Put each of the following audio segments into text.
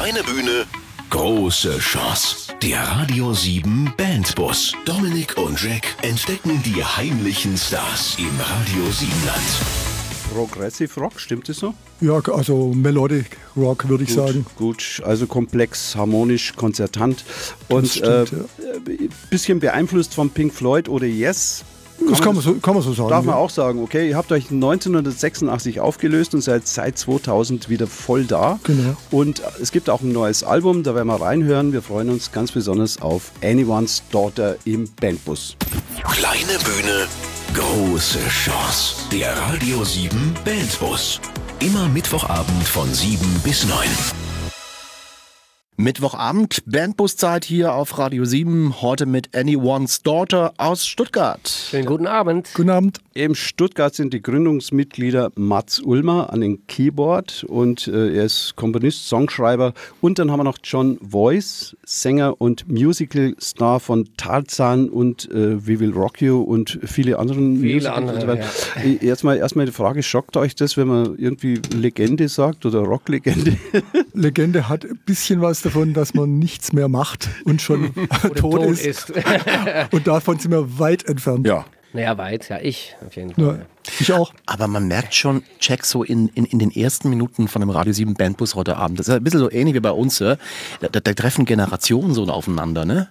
Kleine Bühne, große Chance. Der Radio 7 Bandbus. Dominik und Jack entdecken die heimlichen Stars im Radio 7 Land. Progressive Rock, stimmt das so? Ja, also Melodic Rock würde ich Gut, sagen. Gut, also komplex, harmonisch, konzertant und stimmt, äh, bisschen beeinflusst von Pink Floyd oder Yes. Das kann man so, kann man so sagen. Darf man ja. auch sagen, okay, ihr habt euch 1986 aufgelöst und seid seit 2000 wieder voll da. Genau. Und es gibt auch ein neues Album, da werden wir reinhören. Wir freuen uns ganz besonders auf Anyone's Daughter im Bandbus. Kleine Bühne, große Chance. Der Radio 7 Bandbus. Immer Mittwochabend von 7 bis 9. Mittwochabend, Bandbuszeit hier auf Radio 7. Heute mit Anyone's Daughter aus Stuttgart. Schönen guten Abend. Guten Abend. Im Stuttgart sind die Gründungsmitglieder Mats Ulmer an den Keyboard und äh, er ist Komponist, Songschreiber. Und dann haben wir noch John Voice, Sänger und Musical-Star von Tarzan und äh, We Will Rock You und viele anderen Viele andere. Äh, Erstmal, erstmal die Frage, schockt euch das, wenn man irgendwie Legende sagt oder Rocklegende? Legende hat ein bisschen was davon, dass man nichts mehr macht und schon tot, tot ist. ist. Und davon sind wir weit entfernt. Ja. Naja, weit, ja, ich auf jeden Fall. Ja, ich auch. Aber man merkt schon, Jack, so in, in, in den ersten Minuten von dem Radio 7 Bandbus heute Abend, das ist ein bisschen so ähnlich wie bei uns, da, da, da treffen Generationen so aufeinander, ne?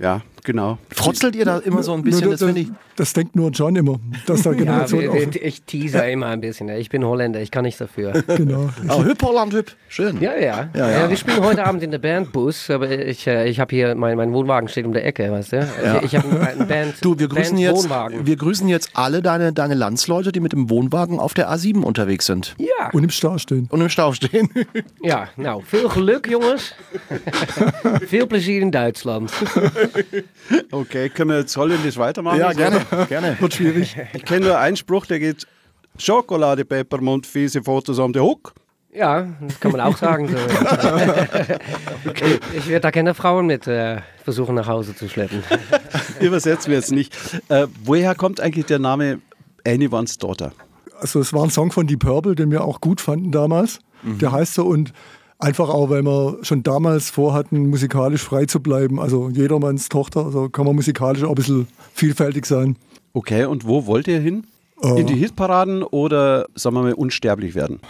ja, genau. Frotzelt ihr da immer so ein bisschen, Nur das finde ich. das denkt nur John immer, dass da Ja, Generation wir- wir- ich teaser immer ein bisschen. Ich bin Holländer, ich kann nichts dafür. Genau. Oh, hüpp, Holland, hüpp. Schön. Ja, ja. Ja, ja, ja. wir spielen heute Abend in der Bandbus, aber ich, äh, ich habe hier, mein, mein Wohnwagen steht um der Ecke, weißt du? Ich, ich habe einen Band, Du, wir grüßen, Band jetzt, Wohnwagen. wir grüßen jetzt alle deine, deine Landsleute, die mit dem Wohnwagen auf der A7 unterwegs sind ja, Und im Stau stehen. und im Stau stehen. ja, nou, veel geluk jongens. veel plezier in Duitsland. Okay, können wir jetzt holländisch weitermachen? ja, gerne, gerne. Wird schwierig. Ich kenne nur einen Spruch, der geht Schokolade, Peppermint, fiese Fotos am der Hook. Ja, das kann man auch sagen. So. Ich werde da keine Frauen mit äh, versuchen nach Hause zu schleppen. Übersetzen wir jetzt nicht. Äh, woher kommt eigentlich der Name Anyone's Daughter? Also es war ein Song von Deep Purple, den wir auch gut fanden damals. Der heißt so und einfach auch, weil wir schon damals vorhatten, musikalisch frei zu bleiben. Also jedermanns Tochter, also kann man musikalisch auch ein bisschen vielfältig sein. Okay, und wo wollt ihr hin? In die Hitparaden oder, sagen wir mal, unsterblich werden?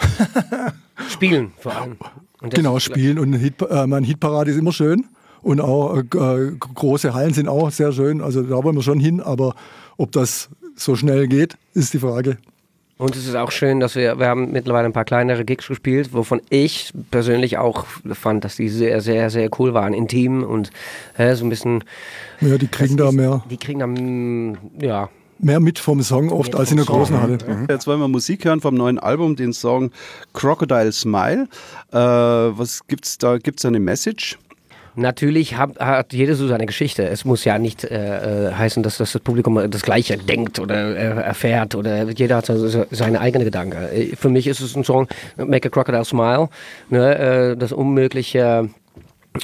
Spielen vor allem. Genau, spielen und ein Hit, äh, mein Hitparade ist immer schön. Und auch äh, äh, große Hallen sind auch sehr schön. Also da wollen wir schon hin, aber ob das so schnell geht, ist die Frage. Und es ist auch schön, dass wir, wir haben mittlerweile ein paar kleinere Gigs gespielt, wovon ich persönlich auch fand, dass die sehr, sehr, sehr cool waren, intim und äh, so ein bisschen. Ja, die kriegen da ist- mehr, Die kriegen dann, ja, mehr mit vom Song oft als in der großen Halle. Jetzt wollen wir Musik hören vom neuen Album, den Song Crocodile Smile. Äh, was gibt's da? Gibt's da eine Message? Natürlich hat, hat jeder so seine Geschichte. Es muss ja nicht äh, äh, heißen, dass, das Publikum das Gleiche denkt oder äh, erfährt oder jeder hat so, seine eigene Gedanken. Äh, Für mich ist es ein Song, Make a Crocodile Smile, ne, äh, das Unmögliche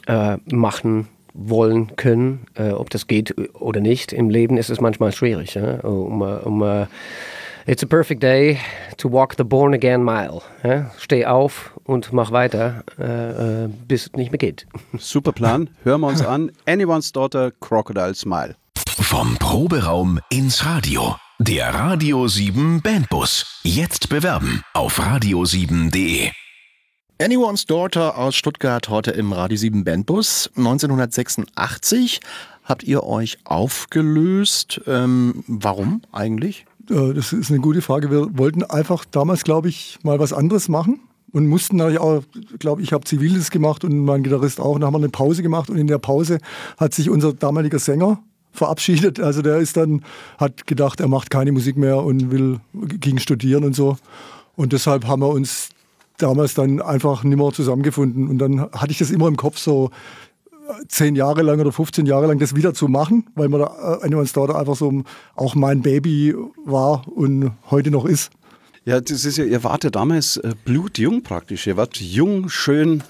äh, machen wollen können, ob das geht oder nicht. Im Leben ist es manchmal schwierig. Ja? Um, um, It's a perfect day to walk the born again mile. Ja? Steh auf und mach weiter, äh, äh, bis es nicht mehr geht. Super Plan. Hören wir uns an. Anyone's Daughter, Crocodile Smile. Vom Proberaum ins Radio. Der Radio 7 Bandbus. Jetzt bewerben auf radio7.de. Anyone's Daughter aus Stuttgart heute im Radio 7 Bandbus. 1986 habt ihr euch aufgelöst. Ähm, warum eigentlich? Äh, Das ist eine gute Frage. Wir wollten einfach damals, glaube ich, mal was anderes machen und mussten natürlich auch, glaube ich, habe Ziviles gemacht und mein Gitarrist auch. Dann haben wir eine Pause gemacht und in der Pause hat sich unser damaliger Sänger verabschiedet. Also der ist dann, hat gedacht, er macht keine Musik mehr und will, ging studieren und so. Und deshalb haben wir uns damals dann einfach nimmer zusammengefunden. Und dann hatte ich das immer im Kopf so, zehn Jahre lang oder 15 Jahre lang das wieder zu machen, weil man da äh, Anyone's Daughter einfach so auch mein Baby war und heute noch ist. Ja, das ist ja, ihr wart ja damals äh, blutjung praktisch. Ihr wart jung, schön,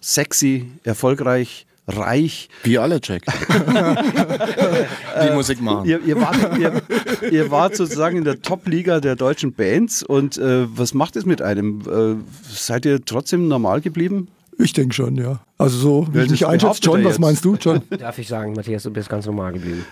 sexy, erfolgreich, reich. Wie alle, Jack. Die Musik machen. Ihr, ihr, wart, ihr, ihr wart sozusagen in der Top-Liga der deutschen Bands. Und äh, was macht es mit einem? Äh, seid ihr trotzdem normal geblieben? Ich denke schon, ja. Also so, wie Ja, ich mich einschätze, John, was meinst du, John? Darf ich sagen, Matthias, du bist ganz normal geblieben.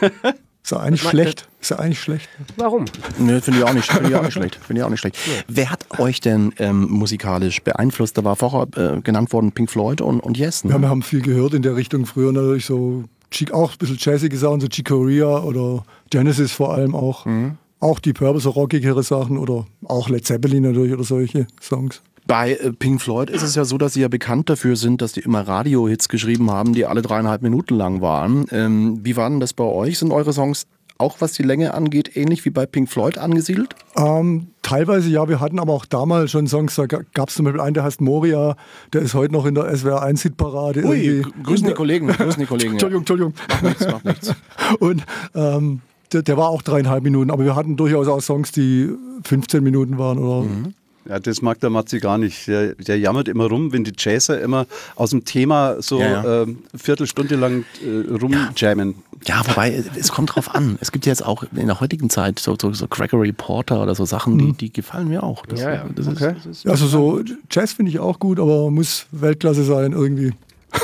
Ist ja eigentlich schlecht. Ist ja eigentlich schlecht. Warum? Nö, finde ich auch nicht, finde ich auch nicht schlecht. Finde ich auch nicht schlecht. Wer hat euch denn ähm, musikalisch beeinflusst? Da war vorher äh, genannt worden Pink Floyd und, und Yes. Ne? Ja, wir haben viel gehört in der Richtung. Früher natürlich so auch ein bisschen jazzige Sachen, so Chicoria oder Genesis vor allem auch. Auch die Purple, so rockigere Sachen oder auch Led Zeppelin natürlich oder solche Songs. Bei äh, Pink Floyd ist es ja so, dass sie ja bekannt dafür sind, dass die immer Radio-Hits geschrieben haben, die alle dreieinhalb Minuten lang waren. Ähm, wie war denn das bei euch? Sind eure Songs auch, was die Länge angeht, ähnlich wie bei Pink Floyd angesiedelt? Ähm, teilweise ja, wir hatten aber auch damals schon Songs, da gab es zum Beispiel einen, der heißt Moria, der ist heute noch in der SWR 1 Hitparade. Ui, irgendwie. gr- grüßen die Kollegen, grüßen die Kollegen. Entschuldigung, Entschuldigung. Macht nichts, macht nichts. Und ähm, der, der war auch dreieinhalb Minuten, aber wir hatten durchaus auch Songs, die 15 Minuten waren oder Ja, das mag der Matzi gar nicht. Der, der jammert immer rum, wenn die Jazzer immer aus dem Thema so Ja, ja. Ähm, Viertelstunde lang äh, rumjammen. Ja, wobei, äh, es kommt drauf an. Es gibt ja jetzt auch in der heutigen Zeit so, so, so Gregory Porter oder so Sachen, die, die gefallen mir auch. Das, Ja, ja. Das ist, Okay. das ist, Also so Jazz finde ich auch gut, aber muss Weltklasse sein irgendwie.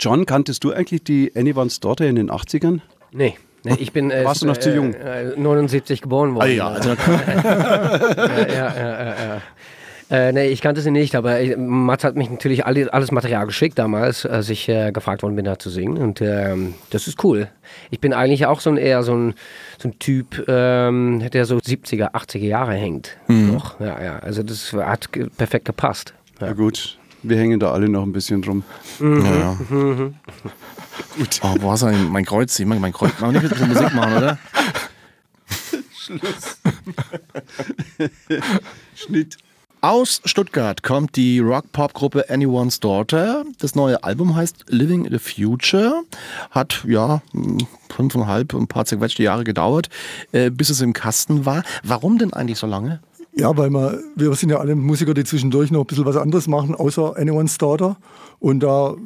John, kanntest du eigentlich die Anyone's Daughter in den 80ern? Nee. Nee ich bin äh, Warst du noch zu jung? Äh, 79 geboren worden. ah, ja, also, ja, ja, ja, ja, ja. Äh, nee, ich kannte sie nicht, aber ich, Mats hat mich natürlich alle, alles Material geschickt damals, als ich äh, gefragt worden bin, da zu singen. Und ähm, das ist cool. Ich bin eigentlich auch so ein, eher so ein, so ein Typ, ähm, der so 70er, 80er Jahre hängt. Noch. Ja, ja. Also das hat perfekt gepasst. Ja. gut, wir hängen da alle noch ein bisschen rum. ja, ja. Gut. Oh, wo hast du denn mein Kreuz? Ich mag mein Kreuz. Wir nicht bisschen Musik machen, oder? Schnitt. Aus Stuttgart kommt die Rock-Pop-Gruppe Anyone's Daughter. Das neue Album heißt Living the Future. Hat, ja, mh, fünfeinhalb, ein paar zerquetschte Jahre gedauert, äh, bis es im Kasten war. Warum denn eigentlich so lange? Ja, weil wir, wir sind ja alle Musiker, die zwischendurch noch ein bisschen was anderes machen, außer Anyone's Daughter. Und da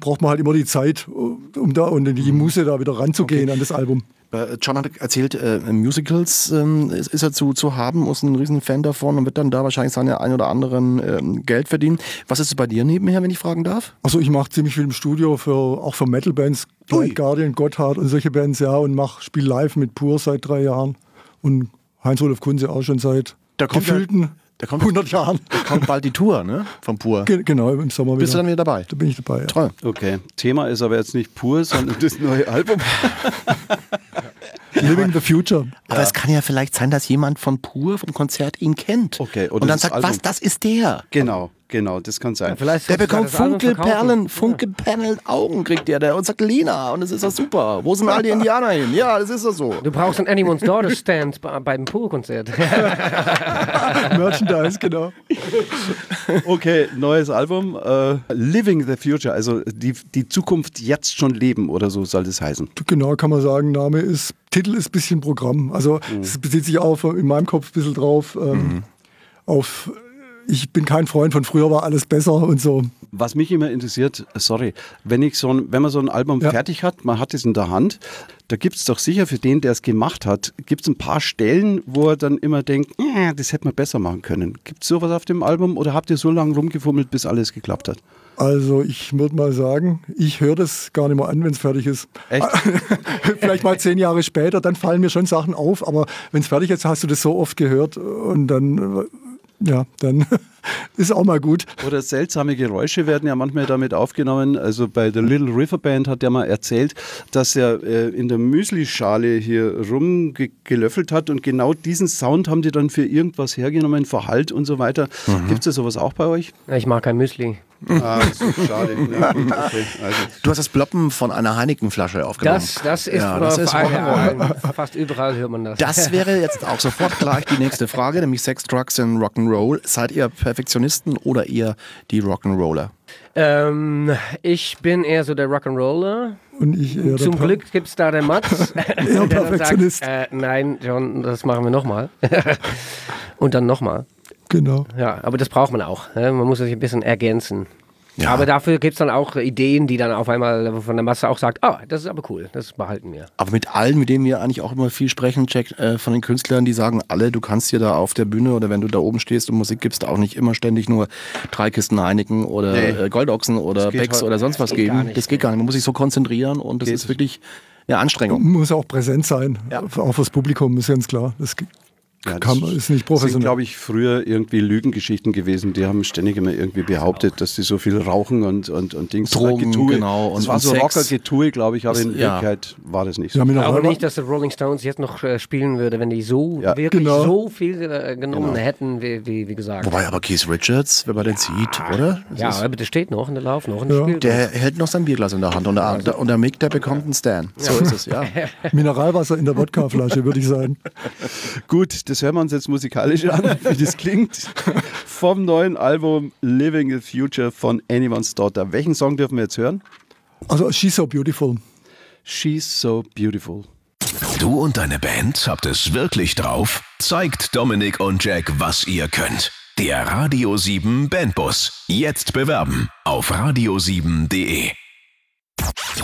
braucht man halt immer die Zeit, um da und die Muse da wieder ranzugehen an das Album. Äh, John hat erzählt, äh, Musicals ähm, ist, ist er zu, zu haben, ist ein riesen Fan davon und wird dann da wahrscheinlich seine ein oder anderen ähm, Geld verdienen. Was ist es bei dir nebenher, wenn ich fragen darf? Also ich mache ziemlich viel im Studio, für, auch für Metal-Bands. Blind Guardian, Gotthard und solche Bands, ja, und mach, spiel live mit Pur seit drei Jahren und Heinz-Rudolf Kunze auch schon seit Da kommt gefühlten da kommt- 100 Jahren. Kommt bald die Tour, ne? Vom Pur. Ge genau, im Sommer Bist du wieder. dann wieder dabei? Da bin ich dabei, ja. Toll. Okay, Thema ist aber jetzt nicht pur, sondern das neue Album. Living the Future. Aber es kann ja vielleicht sein, dass jemand von Pur vom Konzert ihn kennt. Okay, oder und dann sagt, Album. was, das ist der. Genau, genau, das kann sein. Vielleicht Der bekommt Funkelperlen. Funkelperlen Augen kriegt der, der und sagt Lina und das ist doch super. Wo sind all die Indianer hin? Ja, das ist doch so. Du brauchst einen Anyone's Daughter Stand bei, beim Pool-Konzert. Merchandise, genau. Okay, neues Album, äh, Living the Future, also die, die Zukunft jetzt schon leben oder so soll das heißen. Genau kann man sagen, Name ist, Titel ist ein bisschen Programm. Also es bezieht sich auch in meinem Kopf ein bisschen drauf ähm, auf, ich bin kein Freund von früher war alles besser und so. Was mich immer interessiert, sorry, wenn, ich so ein, wenn man so ein Album Ja. fertig hat, man hat es in der Hand, da gibt es doch sicher für den, der es gemacht hat, gibt es ein paar Stellen, wo er dann immer denkt, "Äh, das hätte man besser machen können. Gibt es sowas auf dem Album oder habt ihr so lange rumgefummelt, bis alles geklappt hat? Also ich würde mal sagen, ich höre das gar nicht mehr an, wenn es fertig ist. Echt? Vielleicht mal zehn Jahre später, dann fallen mir schon Sachen auf, aber wenn es fertig ist, hast du das so oft gehört und dann, ja, dann ist auch mal gut. Oder seltsame Geräusche werden ja manchmal damit aufgenommen. Also bei der Little River Band hat der mal erzählt, dass er äh, in der Müslischale hier rumgelöffelt hat und genau diesen Sound haben die dann für irgendwas hergenommen, Verhalt und so weiter. Gibt es da sowas auch bei euch? ich mag kein Müsli. Ah, so schade. Ja, gut, okay. also, Du hast das Ploppen von einer Heineken-Flasche aufgenommen. Das, das ist, ja, das ist ja, fast überall hört man das. Das wäre jetzt auch sofort gleich die nächste Frage, nämlich Sex, Drugs und Rock'n'Roll. Seid ihr Perfektionisten oder eher die Rock'n'Roller? ähm, ich bin eher so der Rock'n'Roller. Und ich eher der Zum Per- Glück gibt es da den Mats. der Perfektionist. Sagt, äh, nein, John, das machen wir nochmal. Und dann nochmal. Genau. Ja, aber das braucht man auch. Ne? Man muss sich ein bisschen ergänzen. Ja. Aber dafür gibt es dann auch Ideen, die dann auf einmal von der Masse auch sagt, ah, das ist aber cool, das behalten wir. Aber mit allen, mit denen wir eigentlich auch immer viel sprechen, Jack, äh, von den Künstlern, die sagen alle, du kannst dir da auf der Bühne oder wenn du da oben stehst und Musik gibst, auch nicht immer ständig nur drei Kisten Heineken oder Nee. äh, Goldochsen oder Becks oder sonst was geben. nicht. das geht gar nicht. Man muss sich so konzentrieren und das Geht. ist wirklich eine Anstrengung. Muss auch präsent sein, Ja. auch fürs Publikum, ist ganz klar. Das Ja, kann, das ist nicht sind, professionell. glaube ich, früher irgendwie Lügengeschichten gewesen. Die haben ständig immer irgendwie behauptet, dass sie so viel rauchen und, und, und Dings. Das war Drogen, Getue. genau, Das und- war und so. Rocker-Getue, glaube ich, aber in ja. Wirklichkeit war das nicht Ja, so. glaube Räuber- nicht, dass die Rolling Stones jetzt noch äh, spielen würde, wenn die so Ja. wirklich Genau. so viel äh, genommen Genau. hätten, wie, wie, wie gesagt. Wobei aber Keith Richards, wenn man den sieht, oder? Das ja, ist- aber der steht noch in der Lauf, noch in Ja. der Spiel. der hält noch sein Bierglas in der Hand und der, und der Mick, der bekommt einen Stan. So ist es, ja. Mineralwasser in der Wodkaflasche, würde ich sagen. Gut, das hören wir uns jetzt musikalisch an, wie das klingt. Vom neuen Album Living the Future von Anyone's Daughter. Welchen Song dürfen wir jetzt hören? Also, She's So Beautiful. She's So Beautiful. Du und deine Band habt es wirklich drauf? Zeigt Dominik und Jack, was ihr könnt. Der Radio 7 Bandbus. Jetzt bewerben auf radio7.de.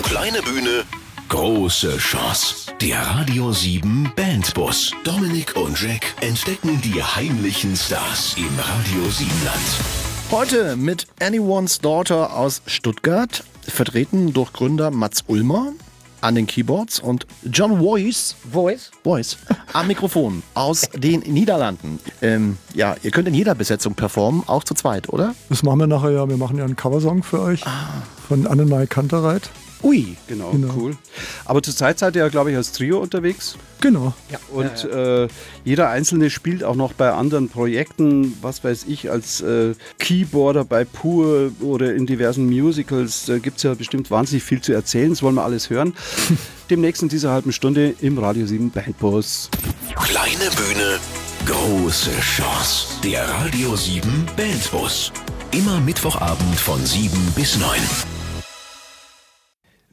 Kleine Bühne, große Chance. Der Radio 7 Bandbus. Dominik und Jack entdecken die heimlichen Stars im Radio 7 Land. Heute mit Anyone's Daughter aus Stuttgart, vertreten durch Gründer Mats Ulmer an den Keyboards und John Voice, Voice? Voice am Mikrofon aus den Niederlanden. Ähm, ja, ihr könnt in jeder Besetzung performen, auch zu zweit, oder? Das machen wir nachher ja. Wir machen ja einen Coversong für euch von Annemarie Kantereit. Ui. Genau, Genau. cool. Aber zurzeit seid ihr ja, glaube ich, als Trio unterwegs. Genau. Und Äh, jeder Einzelne spielt auch noch bei anderen Projekten, was weiß ich, als äh, Keyboarder bei Pur oder in diversen Musicals. Da gibt es ja bestimmt wahnsinnig viel zu erzählen. Das wollen wir alles hören. Demnächst in dieser halben Stunde im Radio 7 Bandbus. Kleine Bühne, große Chance. Der Radio 7 Bandbus. Immer Mittwochabend von 7 bis 9.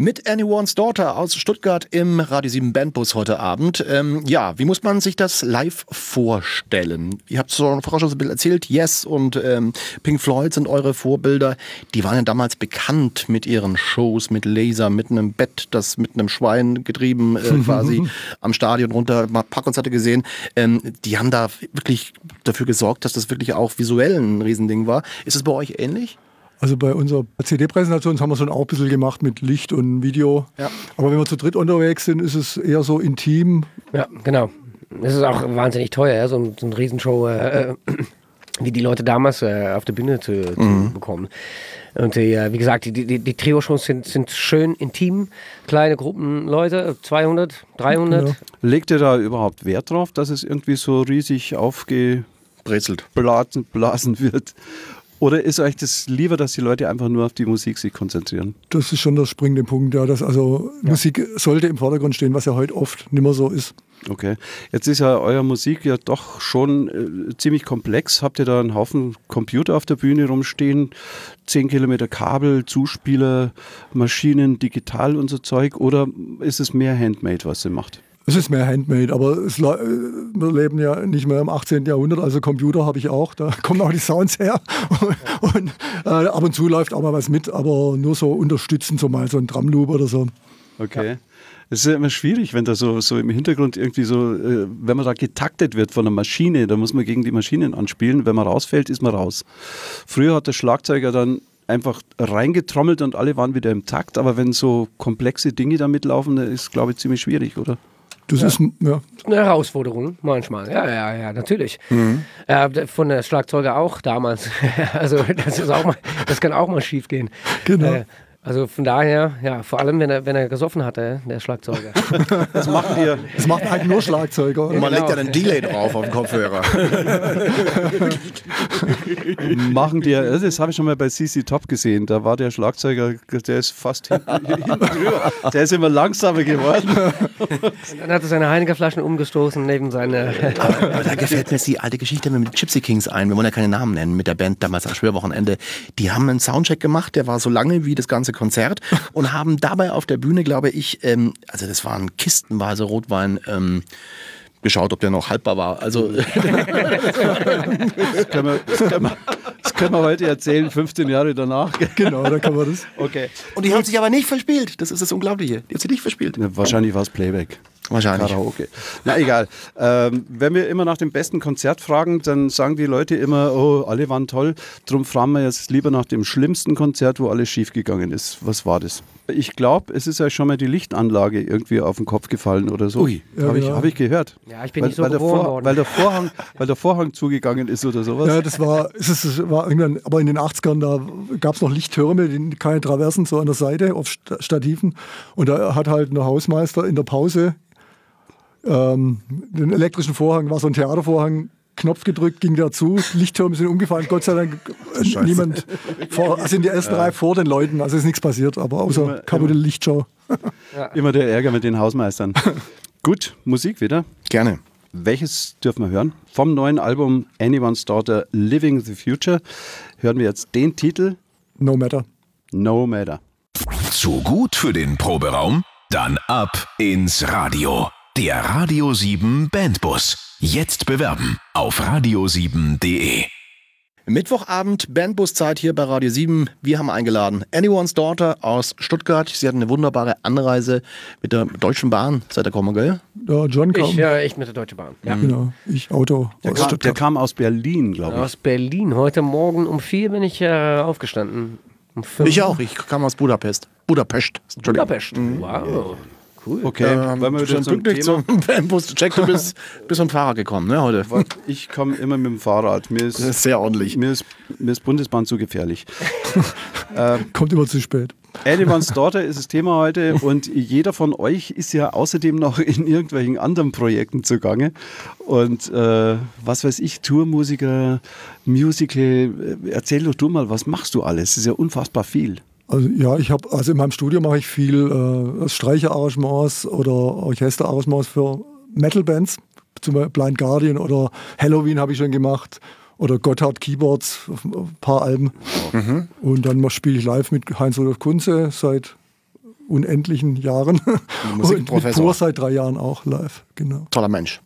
Mit Anyone's Daughter aus Stuttgart im Radio 7 Bandbus heute Abend. Ähm, ja, wie muss man sich das live vorstellen? Ihr habt es vorher schon so ein bisschen erzählt, Yes und ähm, Pink Floyd sind eure Vorbilder. Die waren ja damals bekannt mit ihren Shows, mit Laser, mit einem Bett, das mit einem Schwein getrieben äh, quasi am Stadion runter, mal paar Konzerte gesehen. Ähm, die haben da wirklich dafür gesorgt, dass das wirklich auch visuell ein Riesending war. Ist es bei euch ähnlich? Also bei unserer CD-Präsentation haben wir schon auch ein bisschen gemacht mit Licht und Video. Ja. Aber wenn wir zu dritt unterwegs sind, ist es eher so intim. Ja, genau. Es ist auch wahnsinnig teuer, ja, so, ein, so eine Riesenshow, äh, äh, wie die Leute damals äh, auf der Bühne zu, zu bekommen. Und äh, wie gesagt, die, die, die Trio-Shows sind, sind schön intim, kleine Gruppen Leute, 200, 300. Ja. Legt ihr da überhaupt Wert drauf, dass es irgendwie so riesig aufgeblasen Brezelt. blasen wird? Oder ist euch das lieber, dass die Leute einfach nur auf die Musik sich konzentrieren? Das ist schon der springende Punkt, ja. Dass also Musik sollte im Vordergrund stehen, was ja heute oft nicht mehr so ist. Okay. Jetzt ist ja eure Musik ja doch schon äh, ziemlich komplex. Habt ihr da einen Haufen Computer auf der Bühne rumstehen? 10 Kilometer Kabel, Zuspieler, Maschinen, digital und so Zeug? Oder ist es mehr Handmade, was ihr macht? Es ist mehr Handmade, aber es, wir leben ja nicht mehr im 18. Jahrhundert, also Computer habe ich auch, da kommen auch die Sounds her. Und, und äh, ab und zu läuft auch mal was mit, aber nur so unterstützend, so mal so ein Drumloop oder so. Okay. Es ist ja immer schwierig, wenn da so, so im Hintergrund irgendwie so, äh, wenn man da getaktet wird von einer Maschine, da muss man gegen die Maschinen anspielen. Wenn man rausfällt, ist man raus. Früher hat der Schlagzeuger dann einfach reingetrommelt und alle waren wieder im Takt, aber wenn so komplexe Dinge da mitlaufen, dann ist glaube ich ziemlich schwierig, oder? Das ist, ja, Eine Herausforderung manchmal. Ja, ja, ja, natürlich. Äh, von der Schlagzeuger auch damals. also das ist auch mal, das kann auch mal schief gehen. Genau. Äh, also von daher, ja, vor allem wenn er, wenn er gesoffen hatte, der Schlagzeuger. Was machen wir? das macht eigentlich nur Schlagzeuger. Und man Genau. legt ja einen Delay drauf auf den Kopfhörer. machen die, das habe ich schon mal bei CC Top gesehen. Da war der Schlagzeuger, der ist fast hinten. Der ist immer langsamer geworden. Dann hat er seine Heinegerflaschen umgestoßen neben seine. Aber da gefällt mir jetzt die alte Geschichte mit den Gypsy Kings ein. Wir wollen ja keine Namen nennen mit der Band damals am Schwerwochenende. Die haben einen Soundcheck gemacht, der war so lange wie das ganze Konzert und haben dabei auf der Bühne, glaube ich, ähm, also das waren kistenweise Rotwein, ähm, geschaut, ob der noch haltbar war. Also Das können wir, das können wir, Das können wir heute erzählen, 15 Jahre danach. Genau, da kann man das. Okay. Und die haben sich aber nicht verspielt. Das ist das Unglaubliche. Die haben sich nicht verspielt. Ja, wahrscheinlich war es Playback. Wahrscheinlich. Karaoke. Na egal. Ähm, wenn wir immer nach dem besten Konzert fragen, dann sagen die Leute immer, oh, alle waren toll. Drum fragen wir jetzt lieber nach dem schlimmsten Konzert, wo alles schiefgegangen ist. Was war das? Ich glaube, es ist ja schon mal die Lichtanlage irgendwie auf den Kopf gefallen oder so. Ui. Ja, Habe ich, genau. hab ich gehört. Ja, ich bin weil, nicht so weil der, Vor- weil, der Vorhang, weil der Vorhang zugegangen ist oder sowas. Ja, das war, es ist, es war irgendwann, aber in den 80ern, da gab es noch Lichttürme, die, keine Traversen, so an der Seite auf Sta- Stativen. Und da hat halt der Hausmeister in der Pause ähm, den elektrischen Vorhang, war so ein Theatervorhang, Knopf gedrückt, ging dazu, Lichttürme sind umgefallen, Gott sei Dank äh, niemand, vor, also in der ersten Reihe vor den Leuten, also ist nichts passiert, aber Immer- außer kaputte Lichtshow. Immer der Ärger mit den Hausmeistern. Gut, Musik wieder. Gerne. Welches dürfen wir hören? Vom neuen Album Anyone's Daughter Living the Future hören wir jetzt den Titel No matter. No Matter. Zu gut für den Proberaum? Dann ab ins Radio. Der Radio 7 Bandbus. Jetzt bewerben auf radio7.de. Mittwochabend, Bandbuszeit hier bei Radio 7. Wir haben eingeladen Anyone's Daughter aus Stuttgart. Sie hatten eine wunderbare Anreise mit der Deutschen Bahn. Seid ihr gekommen, gell? Ja, John kam. Ich, ja, ich mit der Deutschen Bahn. Ja. Genau, ich Auto Der, aus kam, der Stuttgart. kam aus Berlin, glaube ich. Aus Berlin. Heute Morgen um vier bin ich äh, aufgestanden. Um fünf. Ich auch. Ich kam aus Budapest. Budapest. Entschuldigung. Budapest. Wow. Cool. Okay, Ähm, wollen wir schon zum pünktlich Thema? zum Bandbus. Jack, du bist, bist mit dem Fahrrad gekommen, ne, heute? Ich komme immer mit dem Fahrrad. Mir Das ist, ist sehr ordentlich. mir ist, mir ist Bundesbahn zu gefährlich. Kommt immer zu spät. Anyone's Daughter ist das Thema heute und jeder von euch ist ja außerdem noch in irgendwelchen anderen Projekten zugange. Und äh, was weiß ich, Tourmusiker, Musical, äh, erzähl doch du mal, was machst du alles? Das ist ja unfassbar viel. Also ja, ich habe, also in meinem Studio mache ich viel äh, Streicherarrangements oder Orchesterarrangements für Metal-Bands, zum Beispiel Blind Guardian oder Halloween habe ich schon gemacht oder Gotthard Keyboards ein paar Alben. Und dann spiele ich live mit Heinz-Rudolf Kunze seit unendlichen Jahren. Und mit. Pur seit drei Jahren auch live, genau. Toller Mensch.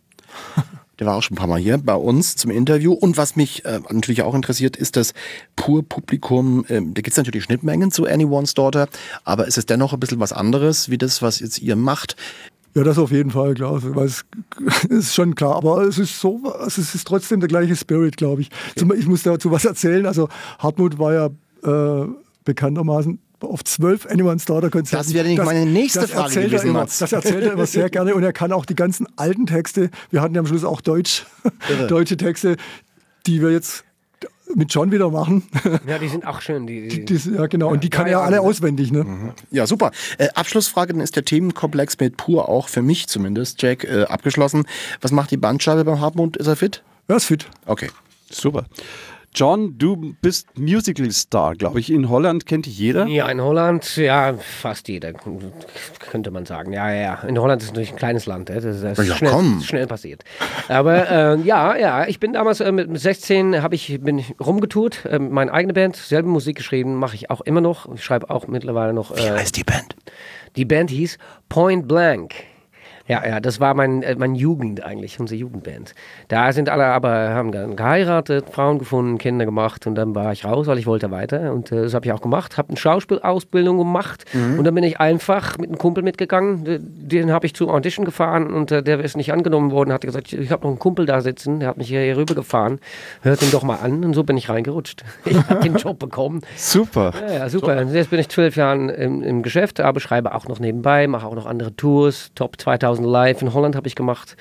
Der war auch schon ein paar Mal hier bei uns zum Interview. Und was mich äh, natürlich auch interessiert, ist das Pur-Publikum. Ähm, da gibt es natürlich Schnittmengen zu Anyone's Daughter, aber ist es dennoch ein bisschen was anderes, wie das, was jetzt ihr macht? Ja, das auf jeden Fall, klar. Weil es ist schon klar. Aber es ist so, also es ist trotzdem der gleiche Spirit, glaube ich. Zum- Ich muss dazu was erzählen. Also Hartmut war ja äh, bekanntermaßen auf zwölf Anyone Starter Konzerten. Das wäre nämlich meine nächste das Frage erzählt gewesen, er immer. Das erzählt er immer sehr gerne und er kann auch die ganzen alten Texte. Wir hatten ja am Schluss auch Deutsch, deutsche Texte, die wir jetzt mit John wieder machen. Ja, die sind auch schön. Die, die, Die, ja, genau. Und die kann Ja, er ja, alle ja. auswendig. Ne? Ja, super. Äh, Abschlussfrage, dann ist der Themenkomplex mit Pur auch für mich zumindest, Jack, äh, abgeschlossen. Was macht die Bandscheibe beim Hartmut? Ist er fit? Ja, ist fit. Okay. Super. John, du bist Musical-Star, glaube ich. In Holland kennt dich jeder. ja, in Holland, ja, fast jeder, könnte man sagen. Ja, ja, ja. In Holland ist natürlich ein kleines Land. Das ist, das ist Ja, schnell, komm. schnell passiert. Aber äh, ja, ja, ich bin damals äh, mit 16 hab ich, bin rumgetourt, äh, meine eigene Band, selbe Musik geschrieben, mache ich auch immer noch. Ich schreibe auch mittlerweile noch. Wie Äh, heißt die Band? Die Band hieß Point Blank. Ja, ja, das war mein, äh, meine Jugend eigentlich, unsere Jugendband. Da sind alle aber, haben dann geheiratet, Frauen gefunden, Kinder gemacht und dann war ich raus, weil ich wollte weiter und äh, das habe ich auch gemacht, habe eine Schauspielausbildung gemacht und dann bin ich einfach mit einem Kumpel mitgegangen, den habe ich zur Audition gefahren und äh, der ist nicht angenommen worden, hat gesagt, ich habe noch einen Kumpel da sitzen, der hat mich hier, hier rüber gefahren, hört ihn doch mal an und so bin ich reingerutscht. Ich habe den Job bekommen. Super. Ja, ja, super. Und jetzt bin ich zwölf Jahre im, im Geschäft, aber schreibe auch noch nebenbei, mache auch noch andere Tours. Top 2000 Live in Holland habe ich gemacht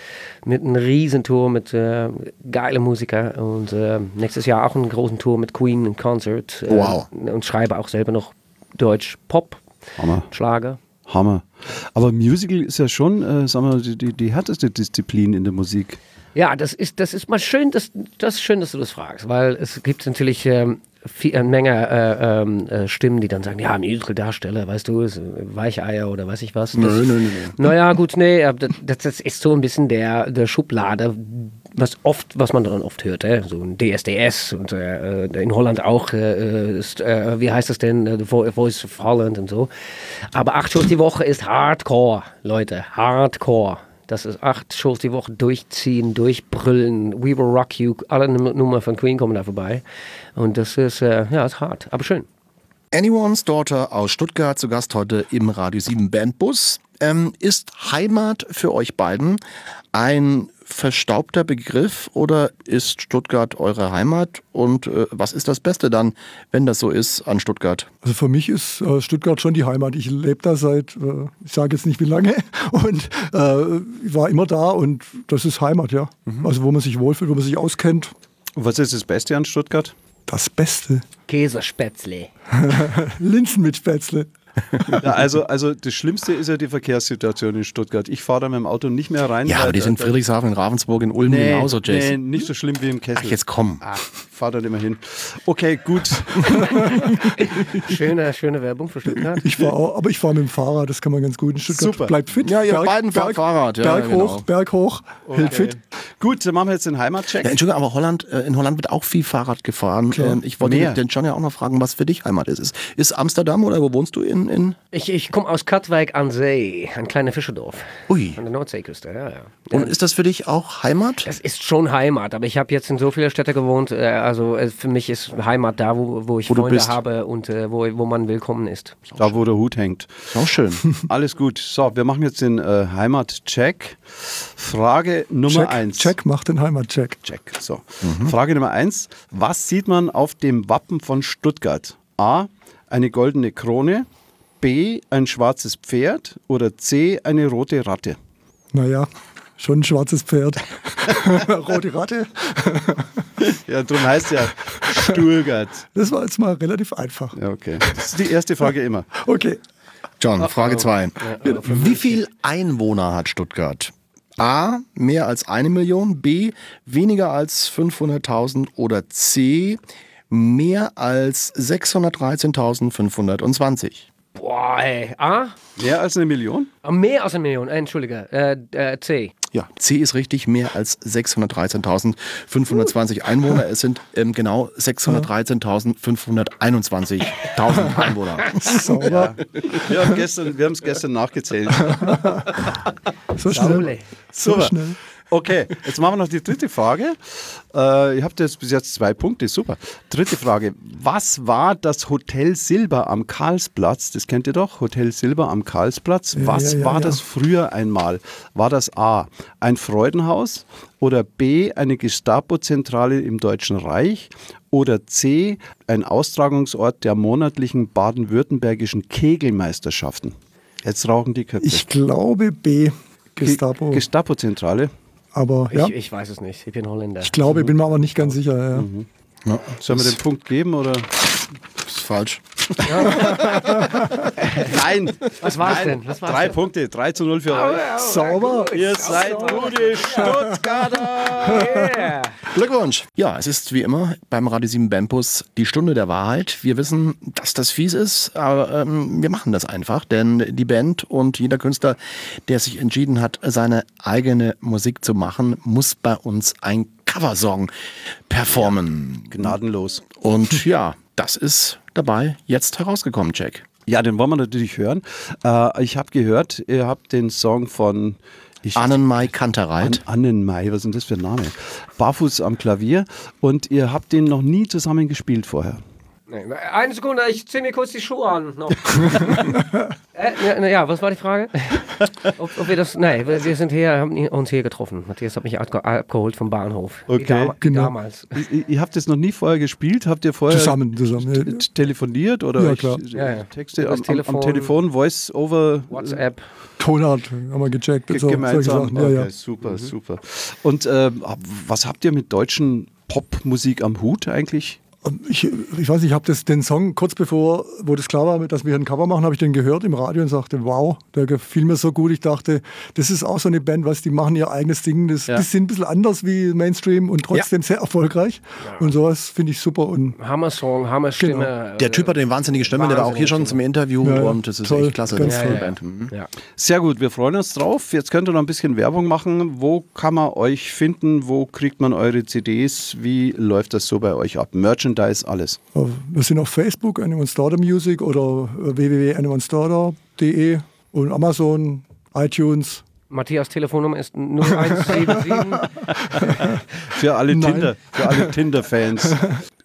mit einer riesen Tour mit äh, geile Musiker und äh, nächstes Jahr auch einen großen Tour mit Queen in Concert. Äh, Wow. Und schreibe auch selber noch Deutsch Pop, Hammer. Schlager. Hammer. Aber Musical ist ja schon, äh, sagen wir, die, die, die härteste Disziplin in der Musik. Ja, das ist, das ist mal schön, dass, das ist schön, dass du das fragst, weil es gibt natürlich ähm, viel, eine Menge äh, ähm, äh, Stimmen, die dann sagen, ja, Musical-Darsteller, weißt du, äh, Weicheier oder weiß ich was. Das, Nö, nö, nö. Naja, gut, nee, aber das, das ist so ein bisschen der, der Schublade, was oft, was man dann oft hört, äh? so ein DSDS und äh, äh, in Holland auch, äh, ist, äh, wie heißt das denn, äh, The Vo- Voice of Holland und so. Aber acht Stunden die Woche ist Hardcore, Leute, Hardcore. Das ist acht Shows die Woche durchziehen, durchbrüllen. We Will Rock You, alle Num- Nummer von Queen kommen da vorbei. Und das ist, äh, ja, ist hart, aber schön. Anyone's Daughter aus Stuttgart zu Gast heute im Radio 7 Bandbus. Ähm, ist Heimat für euch beiden ein verstaubter Begriff oder ist Stuttgart eure Heimat? Und äh, was ist das Beste dann, wenn das so ist an Stuttgart? Also für mich ist äh, Stuttgart schon die Heimat. Ich lebe da seit, äh, ich sage jetzt nicht wie lange, und äh, war immer da und das ist Heimat, ja. Also wo man sich wohlfühlt, wo man sich auskennt. Und was ist das Beste an Stuttgart? Das Beste. Käsespätzle. Linsen mit Spätzle. Ja, also, also das Schlimmste ist ja die Verkehrssituation in Stuttgart. Ich fahre da mit dem Auto nicht mehr rein. Ja, aber die sind in Friedrichshafen, in Ravensburg, in Ulm Nee, genauso, nee, Jason. nicht so schlimm wie im Kessel. Ach, jetzt komm. Ach, fahr da nicht mehr hin. Okay, gut. Schöne, schöne Werbung für Stuttgart. Ich fahre auch, aber ich fahre mit dem Fahrrad, das kann man ganz gut in Stuttgart. Super. Bleibt fit. Ja, ihr beiden fahrt Fahrrad, ja, Berg genau. hoch, Berg hoch, hält fit. gut, dann machen wir jetzt den Heimatcheck. Ja, Entschuldigung, aber Holland, äh, in Holland wird auch viel Fahrrad gefahren. Ähm, ich wollte Mehr. den John ja auch noch fragen, was für dich Heimat ist. Ist, ist Amsterdam oder wo wohnst du in? in Ich, ich komme aus Katwijk an See, ein kleiner Fischerdorf. Ui. An der Nordseeküste, ja, ja. Und ist das für dich auch Heimat? Es ist schon Heimat, aber ich habe jetzt in so vielen Städten gewohnt. Äh, also äh, für mich ist Heimat da, wo, wo ich Wo Freunde bist. habe und äh, wo, wo man willkommen ist. Da, wo der Hut hängt. Ist auch schön. Alles gut. So, wir machen jetzt den äh, Heimatcheck. Frage Nummer Check, eins. Check, macht den Heimatcheck. Check. So. Frage Nummer eins. Was sieht man auf dem Wappen von Stuttgart? A. Eine goldene Krone. B. Ein schwarzes Pferd. Oder C. Eine rote Ratte. Naja, schon ein schwarzes Pferd. Rote Ratte. Ja, darum heißt ja Stuttgart. Das war jetzt mal relativ einfach. Ja, okay. Das ist die erste Frage immer. Okay. John, Frage 2. Wie viel Einwohner hat Stuttgart? A, mehr als eine Million, B, weniger als 500.000 oder C, mehr als 613.520. Boah, ey. A? Mehr als eine Million? Ah, Mehr als eine Million, äh, entschuldige. Äh, äh, C. Ja, C ist richtig, mehr als 613.520 Einwohner. Es sind ähm, genau 613.521.000 Einwohner. Sauber. Wir haben gestern, wir es gestern nachgezählt. So schnell. So Super. schnell. Okay, jetzt machen wir noch die dritte Frage. Äh, ihr habt jetzt bis jetzt zwei Punkte, super. Dritte Frage. Was war das Hotel Silber am Karlsplatz? Das kennt ihr doch, Hotel Silber am Karlsplatz. Was ja, ja, war ja. das früher einmal? War das A, ein Freudenhaus oder B, eine Gestapo-Zentrale im Deutschen Reich oder C, ein Austragungsort der monatlichen baden-württembergischen Kegelmeisterschaften? Jetzt rauchen die Köpfe. Ich glaube B. Gestapo. Gestapo-Zentrale. Aber ja, Ich, ich weiß es nicht. Ich bin Holländer. ich glaube, bin mir aber nicht ganz sicher. Ja. Ja, Sollen wir den Punkt geben oder? ist falsch. Nein. Was war's denn? Was war's Drei denn? Punkte, 3 zu 0 für euch. Sauber. Ihr seid gute Stuttgarter. Yeah. Glückwunsch! Ja, es ist wie immer beim Radio 7 Bandbus die Stunde der Wahrheit. Wir wissen, dass das fies ist, aber ähm, wir machen das einfach, denn die Band und jeder Künstler, der sich entschieden hat, seine eigene Musik zu machen, muss bei uns ein Coversong performen. Gnadenlos. Und ja, das ist dabei jetzt herausgekommen, Jack. Ja, den wollen wir natürlich hören. Äh, ich habe gehört, ihr habt den Song von Annenmai Kantereit. An Annenmai, was ist denn das für ein Name? Barfuß am Klavier und ihr habt den noch nie zusammen gespielt vorher. Nee, eine Sekunde, ich ziehe mir kurz die Schuhe an. Noch. äh, ja, na ja, was war die Frage? ob, ob wir das. Nein, wir, wir sind hier, haben uns hier getroffen. Matthias hat mich abge abgeholt vom Bahnhof. Okay. dam Genau. Damals. Ihr, ihr habt das noch nie vorher gespielt? Habt ihr vorher Zusammen, zusammen. telefoniert oder Ja, klar. äh, Ja, ja. Texte am, am, am Telefon. Telefon, Voice over WhatsApp. Tonart haben wir gecheckt. Und so, gemeinsam? Ja, okay, ja. super, super. Und äh, was habt ihr mit deutschen Popmusik am Hut eigentlich? Ich, ich weiß nicht, ich habe den Song kurz bevor, wo das klar war, dass wir ein Cover machen, habe ich den gehört im Radio und sagte, wow, der gefiel mir so gut. Ich dachte, das ist auch so eine Band, was die machen ihr eigenes Ding. Das, Ja. Die sind ein bisschen anders wie Mainstream und trotzdem sehr erfolgreich. Und sowas finde ich super. Und Hammer-Song, Hammer-Stimme. Genau. Der Typ hat eine wahnsinnige Stimme, der war auch hier schon zum Interview Ja, ja. und das ist Toll, echt klasse. ganz Das ist eine toll. Band. Mhm. Ja. Sehr gut, wir freuen uns drauf. Jetzt könnt ihr noch ein bisschen Werbung machen. Wo kann man euch finden? Wo kriegt man eure CDs? Wie läuft das so bei euch ab? Merchandise, alles. äh, wir sind auf Facebook, Anyone Starter Music oder äh, www.anyonestarter.de und Amazon, iTunes, Matthias Telefonnummer ist 0177. Für alle Nein. Tinder, für alle Tinder-Fans.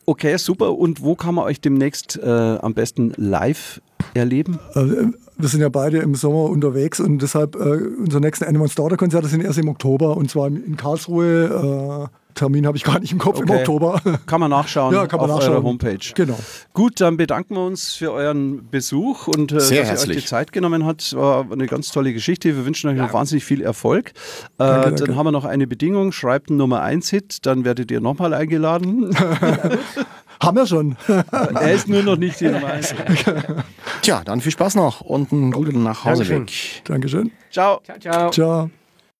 Okay, super. Und wo kann man euch demnächst äh, am besten live erleben? Äh, Wir sind ja beide im Sommer unterwegs und deshalb äh, unser nächsten Animal Starter Konzerte sind erst im Oktober und zwar in Karlsruhe. Termin habe ich gar nicht im Kopf im Okay. Oktober. Kann man nachschauen Ja, kann man auf nachschauen. eurer Homepage. Genau. Gut, dann bedanken wir uns für euren Besuch und äh, Sehr dass ihr euch herzlich. die Zeit genommen habt. War eine ganz tolle Geschichte. Wir wünschen euch noch wahnsinnig viel Erfolg. Äh, danke. Dann haben wir noch eine Bedingung. Schreibt einen Nummer 1 Hit, dann werdet ihr nochmal eingeladen. Haben wir schon. er ist nur noch nicht die Nummer 1. Tja, dann viel Spaß noch und einen guten Nachhauseweg. Dankeschön. Dankeschön. Ciao. ciao, ciao. Ciao.